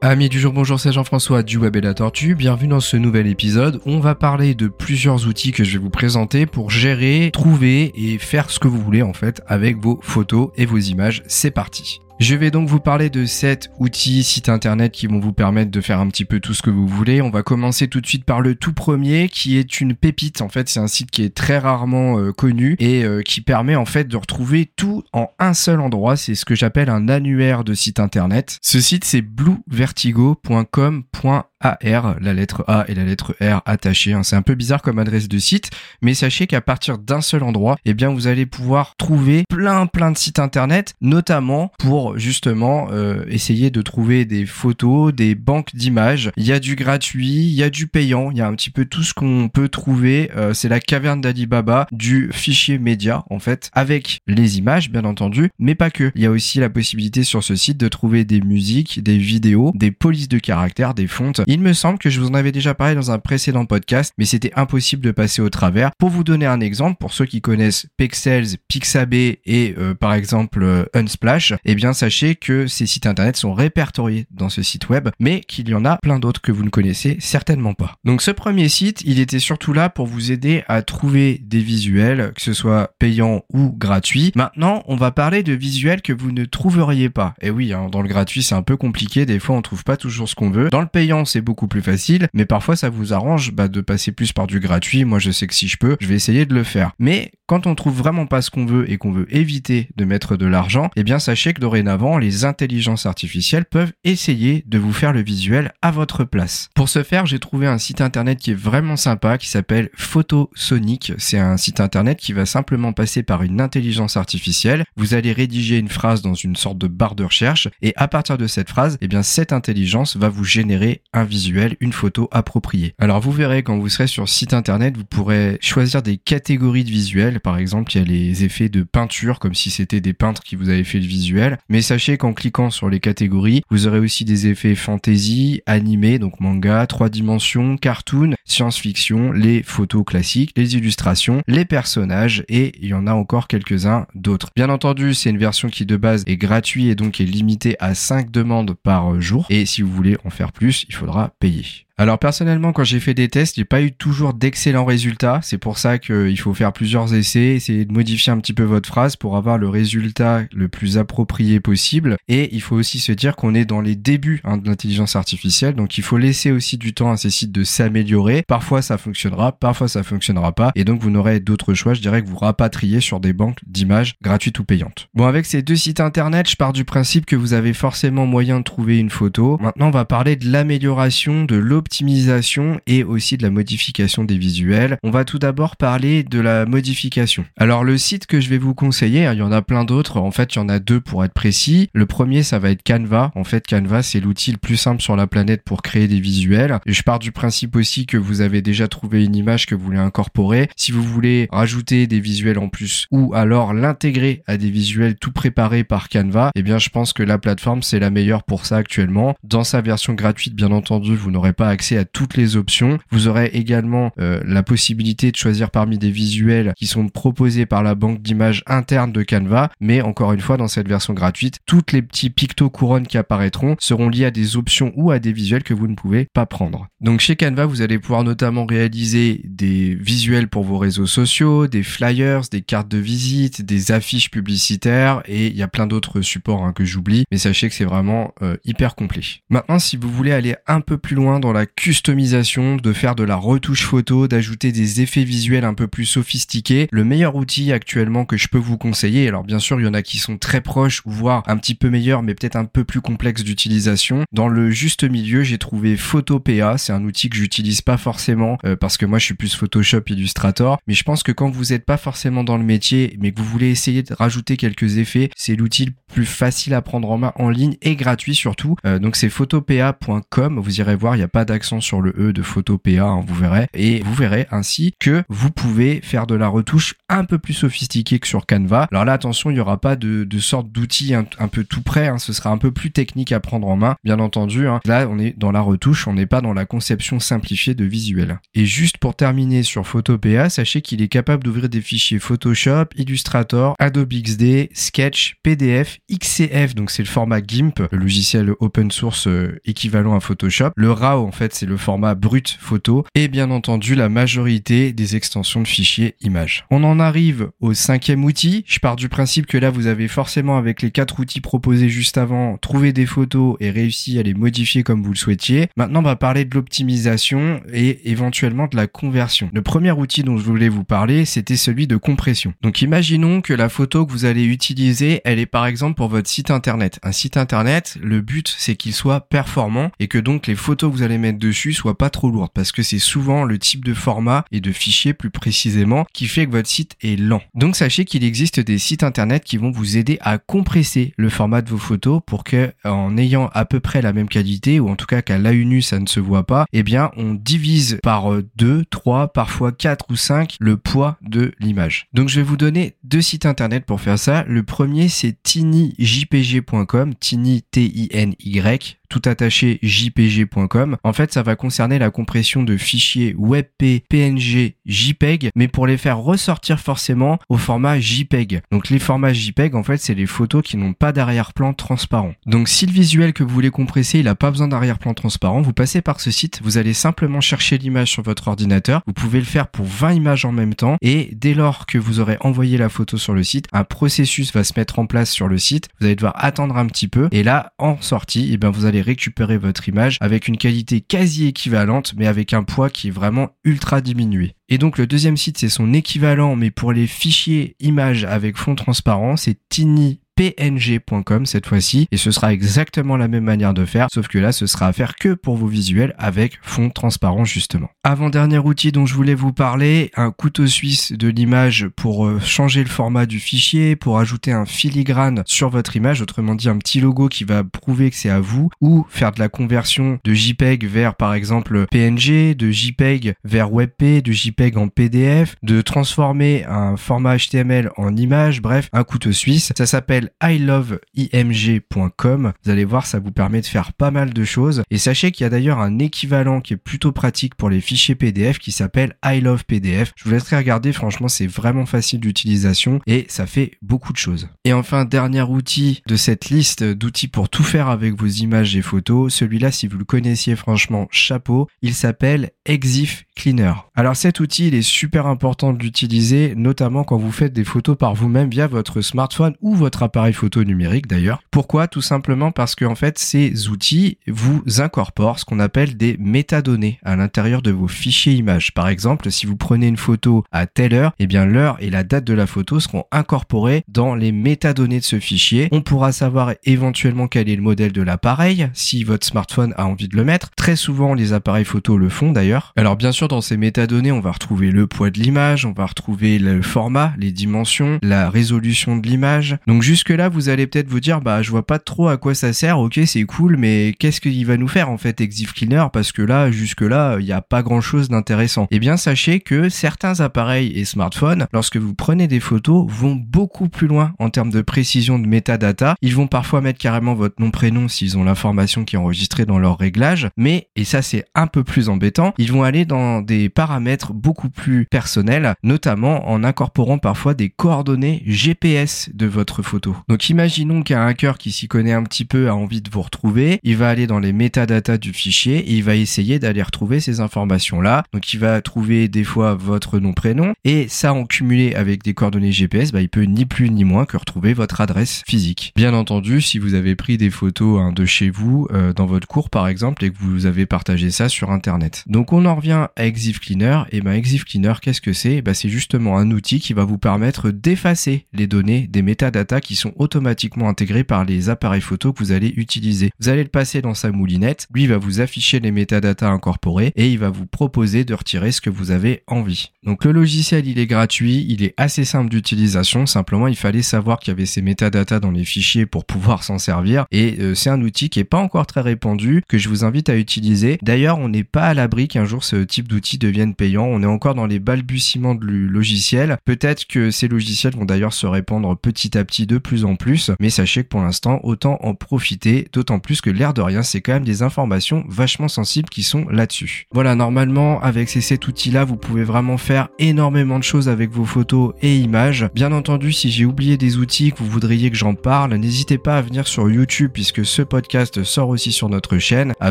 Amis du jour, bonjour, c'est Jean-François du Web et la Tortue. Bienvenue dans ce nouvel épisode. On va parler de plusieurs outils que je vais vous présenter pour gérer, trouver et faire ce que vous voulez en fait avec vos photos et vos images. C'est parti. Je vais donc vous parler de 7 outils, sites internet qui vont vous permettre de faire un petit peu tout ce que vous voulez. On va commencer tout de suite par le tout premier qui est une pépite. En fait, c'est un site qui est très rarement euh, connu et euh, qui permet en fait de retrouver tout en un seul endroit. C'est ce que j'appelle un annuaire de site internet. Ce site c'est bluevertigo.com.fr AR, la lettre A et la lettre R attachées. Hein. C'est un peu bizarre comme adresse de site, mais sachez qu'à partir d'un seul endroit, eh bien vous allez pouvoir trouver plein plein de sites internet, notamment pour justement euh, essayer de trouver des photos, des banques d'images. Il y a du gratuit, il y a du payant, il y a un petit peu tout ce qu'on peut trouver. Euh, c'est la caverne d'Alibaba du fichier média en fait, avec les images bien entendu, mais pas que. Il y a aussi la possibilité sur ce site de trouver des musiques, des vidéos, des polices de caractères, des fontes il me semble que je vous en avais déjà parlé dans un précédent podcast, mais c'était impossible de passer au travers. Pour vous donner un exemple, pour ceux qui connaissent Pexels, Pixabay et euh, par exemple euh, Unsplash, eh bien sachez que ces sites internet sont répertoriés dans ce site web, mais qu'il y en a plein d'autres que vous ne connaissez certainement pas. Donc ce premier site, il était surtout là pour vous aider à trouver des visuels, que ce soit payant ou gratuit. Maintenant, on va parler de visuels que vous ne trouveriez pas. Et oui, hein, dans le gratuit, c'est un peu compliqué, des fois on trouve pas toujours ce qu'on veut. Dans le payant, c'est beaucoup plus facile, mais parfois ça vous arrange bah, de passer plus par du gratuit. Moi, je sais que si je peux, je vais essayer de le faire. Mais quand on trouve vraiment pas ce qu'on veut et qu'on veut éviter de mettre de l'argent, eh bien sachez que dorénavant, les intelligences artificielles peuvent essayer de vous faire le visuel à votre place. Pour ce faire, j'ai trouvé un site internet qui est vraiment sympa qui s'appelle Photosonic. C'est un site internet qui va simplement passer par une intelligence artificielle. Vous allez rédiger une phrase dans une sorte de barre de recherche et à partir de cette phrase, eh bien cette intelligence va vous générer un visuel, une photo appropriée. Alors vous verrez quand vous serez sur site internet, vous pourrez choisir des catégories de visuels. Par exemple, il y a les effets de peinture comme si c'était des peintres qui vous avaient fait le visuel. Mais sachez qu'en cliquant sur les catégories, vous aurez aussi des effets fantasy, animé, donc manga, trois dimensions, cartoon, science-fiction, les photos classiques, les illustrations, les personnages et il y en a encore quelques-uns d'autres. Bien entendu, c'est une version qui de base est gratuite et donc est limitée à 5 demandes par jour. Et si vous voulez en faire plus, il faudra payer. Alors personnellement, quand j'ai fait des tests, j'ai pas eu toujours d'excellents résultats. C'est pour ça qu'il faut faire plusieurs essais, essayer de modifier un petit peu votre phrase pour avoir le résultat le plus approprié possible. Et il faut aussi se dire qu'on est dans les débuts hein, de l'intelligence artificielle, donc il faut laisser aussi du temps à ces sites de s'améliorer. Parfois ça fonctionnera, parfois ça fonctionnera pas, et donc vous n'aurez d'autres choix. Je dirais que vous rapatriez sur des banques d'images gratuites ou payantes. Bon, avec ces deux sites internet, je pars du principe que vous avez forcément moyen de trouver une photo. Maintenant, on va parler de l'amélioration, de l'optimisation optimisation et aussi de la modification des visuels. On va tout d'abord parler de la modification. Alors le site que je vais vous conseiller, hein, il y en a plein d'autres, en fait il y en a deux pour être précis. Le premier ça va être Canva. En fait Canva c'est l'outil le plus simple sur la planète pour créer des visuels. Je pars du principe aussi que vous avez déjà trouvé une image que vous voulez incorporer. Si vous voulez rajouter des visuels en plus ou alors l'intégrer à des visuels tout préparés par Canva, eh bien je pense que la plateforme c'est la meilleure pour ça actuellement. Dans sa version gratuite bien entendu vous n'aurez pas accès à toutes les options. Vous aurez également euh, la possibilité de choisir parmi des visuels qui sont proposés par la banque d'images interne de Canva, mais encore une fois dans cette version gratuite, toutes les petits pictos couronnes qui apparaîtront seront liés à des options ou à des visuels que vous ne pouvez pas prendre. Donc chez Canva, vous allez pouvoir notamment réaliser des visuels pour vos réseaux sociaux, des flyers, des cartes de visite, des affiches publicitaires et il y a plein d'autres supports hein, que j'oublie, mais sachez que c'est vraiment euh, hyper complet. Maintenant, si vous voulez aller un peu plus loin dans la customisation, de faire de la retouche photo, d'ajouter des effets visuels un peu plus sophistiqués. Le meilleur outil actuellement que je peux vous conseiller, alors bien sûr il y en a qui sont très proches, voire un petit peu meilleurs, mais peut-être un peu plus complexes d'utilisation. Dans le juste milieu, j'ai trouvé Photopea, c'est un outil que j'utilise pas forcément euh, parce que moi je suis plus Photoshop Illustrator, mais je pense que quand vous n'êtes pas forcément dans le métier, mais que vous voulez essayer de rajouter quelques effets, c'est l'outil le plus facile à prendre en main en ligne et gratuit surtout. Euh, donc c'est photopea.com, vous irez voir, il n'y a pas sur le E de Photopea, hein, vous verrez. Et vous verrez ainsi que vous pouvez faire de la retouche un peu plus sophistiquée que sur Canva. Alors là, attention, il n'y aura pas de, sorte d'outil un, peu tout près. Hein. ce sera un peu plus technique à prendre en main, bien entendu. Hein. Là, on est dans la retouche, on n'est pas dans la conception simplifiée de visuel. Et juste pour terminer sur Photopea, sachez qu'il est capable d'ouvrir des fichiers Photoshop, Illustrator, Adobe XD, Sketch, PDF, XCF, donc c'est le format GIMP, le logiciel open source euh, équivalent à Photoshop. Le RAW, en fait, c'est le format brut photo. Et bien entendu, la majorité des extensions de fichiers images. On en arrive au cinquième outil. Je pars du principe que là, vous avez forcément, avec les quatre outils proposés juste avant, trouvé des photos et réussi à les modifier comme vous le souhaitiez. Maintenant, on va parler de l'optimisation et éventuellement de la conversion. Le premier outil dont je voulais vous parler, c'était celui de compression. Donc, imaginons que la photo que vous allez utiliser, elle est par exemple pour votre site internet. Un site internet, le but, c'est qu'il soit performant et que donc les photos que vous allez mettre dessus soient pas trop lourdes parce que c'est souvent le type de format et de fichier plus précisément qui fait que votre site est lent. Donc sachez qu'il existe des sites internet qui vont vous aider à compresser le format de vos photos pour que en ayant à peu près la même qualité ou en tout cas qu'à l'œil ça ne se voit pas, eh bien on divise par 2, 3, parfois 4 ou 5 le poids de l'image. Donc je vais vous donner deux sites internet pour faire ça. Le premier c'est tinyjpg.com, tiny t i n y tout attaché jpg.com. En fait, ça va concerner la compression de fichiers WebP, PNG, JPEG, mais pour les faire ressortir forcément au format JPEG. Donc les formats JPEG, en fait, c'est les photos qui n'ont pas d'arrière-plan transparent. Donc si le visuel que vous voulez compresser, il n'a pas besoin d'arrière-plan transparent, vous passez par ce site, vous allez simplement chercher l'image sur votre ordinateur. Vous pouvez le faire pour 20 images en même temps et dès lors que vous aurez envoyé la photo sur le site, un processus va se mettre en place sur le site. Vous allez devoir attendre un petit peu et là, en sortie, et eh bien vous allez récupérer votre image avec une qualité quasi équivalente mais avec un poids qui est vraiment ultra diminué. Et donc le deuxième site c'est son équivalent mais pour les fichiers images avec fond transparent, c'est Tiny png.com cette fois-ci et ce sera exactement la même manière de faire sauf que là ce sera à faire que pour vos visuels avec fond transparent justement. Avant-dernier outil dont je voulais vous parler, un couteau suisse de l'image pour euh, changer le format du fichier, pour ajouter un filigrane sur votre image, autrement dit un petit logo qui va prouver que c'est à vous ou faire de la conversion de JPEG vers par exemple PNG, de JPEG vers WebP, de JPEG en PDF, de transformer un format HTML en image, bref, un couteau suisse. Ça s'appelle iloveimg.com. Vous allez voir, ça vous permet de faire pas mal de choses. Et sachez qu'il y a d'ailleurs un équivalent qui est plutôt pratique pour les fichiers PDF qui s'appelle iLovePDF. Je vous laisserai regarder, franchement, c'est vraiment facile d'utilisation et ça fait beaucoup de choses. Et enfin, dernier outil de cette liste d'outils pour tout faire avec vos images et photos. Celui-là, si vous le connaissiez, franchement, chapeau. Il s'appelle Exif Cleaner. Alors cet outil, il est super important de l'utiliser, notamment quand vous faites des photos par vous-même via votre smartphone ou votre appareil photo numérique d'ailleurs. Pourquoi? Tout simplement parce que en fait ces outils vous incorporent ce qu'on appelle des métadonnées à l'intérieur de vos fichiers images. Par exemple, si vous prenez une photo à telle heure, eh bien l'heure et la date de la photo seront incorporées dans les métadonnées de ce fichier. On pourra savoir éventuellement quel est le modèle de l'appareil si votre smartphone a envie de le mettre. Très souvent les appareils photo le font d'ailleurs. Alors bien sûr dans ces métadonnées on va retrouver le poids de l'image, on va retrouver le format, les dimensions, la résolution de l'image. Donc jusque là, vous allez peut-être vous dire, bah, je vois pas trop à quoi ça sert. Ok, c'est cool, mais qu'est-ce qu'il va nous faire en fait, Exif Cleaner? Parce que là, jusque là, il n'y a pas grand chose d'intéressant. Eh bien, sachez que certains appareils et smartphones, lorsque vous prenez des photos, vont beaucoup plus loin en termes de précision de metadata. Ils vont parfois mettre carrément votre nom prénom s'ils ont l'information qui est enregistrée dans leur réglage. Mais, et ça c'est un peu plus embêtant, ils vont aller dans des paramètres beaucoup plus personnels, notamment en incorporant parfois des coordonnées GPS de votre photo. Donc imaginons qu'un hacker qui s'y connaît un petit peu a envie de vous retrouver, il va aller dans les métadatas du fichier et il va essayer d'aller retrouver ces informations-là. Donc il va trouver des fois votre nom prénom et ça en cumulé avec des coordonnées GPS, bah, il peut ni plus ni moins que retrouver votre adresse physique. Bien entendu, si vous avez pris des photos hein, de chez vous euh, dans votre cours par exemple et que vous avez partagé ça sur internet. Donc on en revient à Exif Cleaner et ben Exif Cleaner qu'est-ce que c'est? Bah, c'est justement un outil qui va vous permettre d'effacer les données des métadatas qui sont automatiquement intégrés par les appareils photo que vous allez utiliser. Vous allez le passer dans sa moulinette, lui va vous afficher les métadatas incorporés et il va vous proposer de retirer ce que vous avez envie. Donc le logiciel il est gratuit, il est assez simple d'utilisation, simplement il fallait savoir qu'il y avait ces métadatas dans les fichiers pour pouvoir s'en servir et euh, c'est un outil qui est pas encore très répandu que je vous invite à utiliser. D'ailleurs on n'est pas à l'abri qu'un jour ce type d'outil devienne payant, on est encore dans les balbutiements du logiciel. Peut-être que ces logiciels vont d'ailleurs se répandre petit à petit de en plus, mais sachez que pour l'instant autant en profiter, d'autant plus que l'air de rien c'est quand même des informations vachement sensibles qui sont là-dessus. Voilà, normalement avec ces cet outil là vous pouvez vraiment faire énormément de choses avec vos photos et images. Bien entendu si j'ai oublié des outils que vous voudriez que j'en parle, n'hésitez pas à venir sur YouTube puisque ce podcast sort aussi sur notre chaîne, à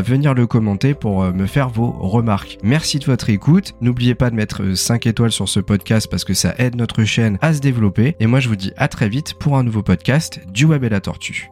venir le commenter pour euh, me faire vos remarques. Merci de votre écoute. N'oubliez pas de mettre 5 euh, étoiles sur ce podcast parce que ça aide notre chaîne à se développer. Et moi, je vous dis à très vite pour un nouveau podcast du Web et la Tortue.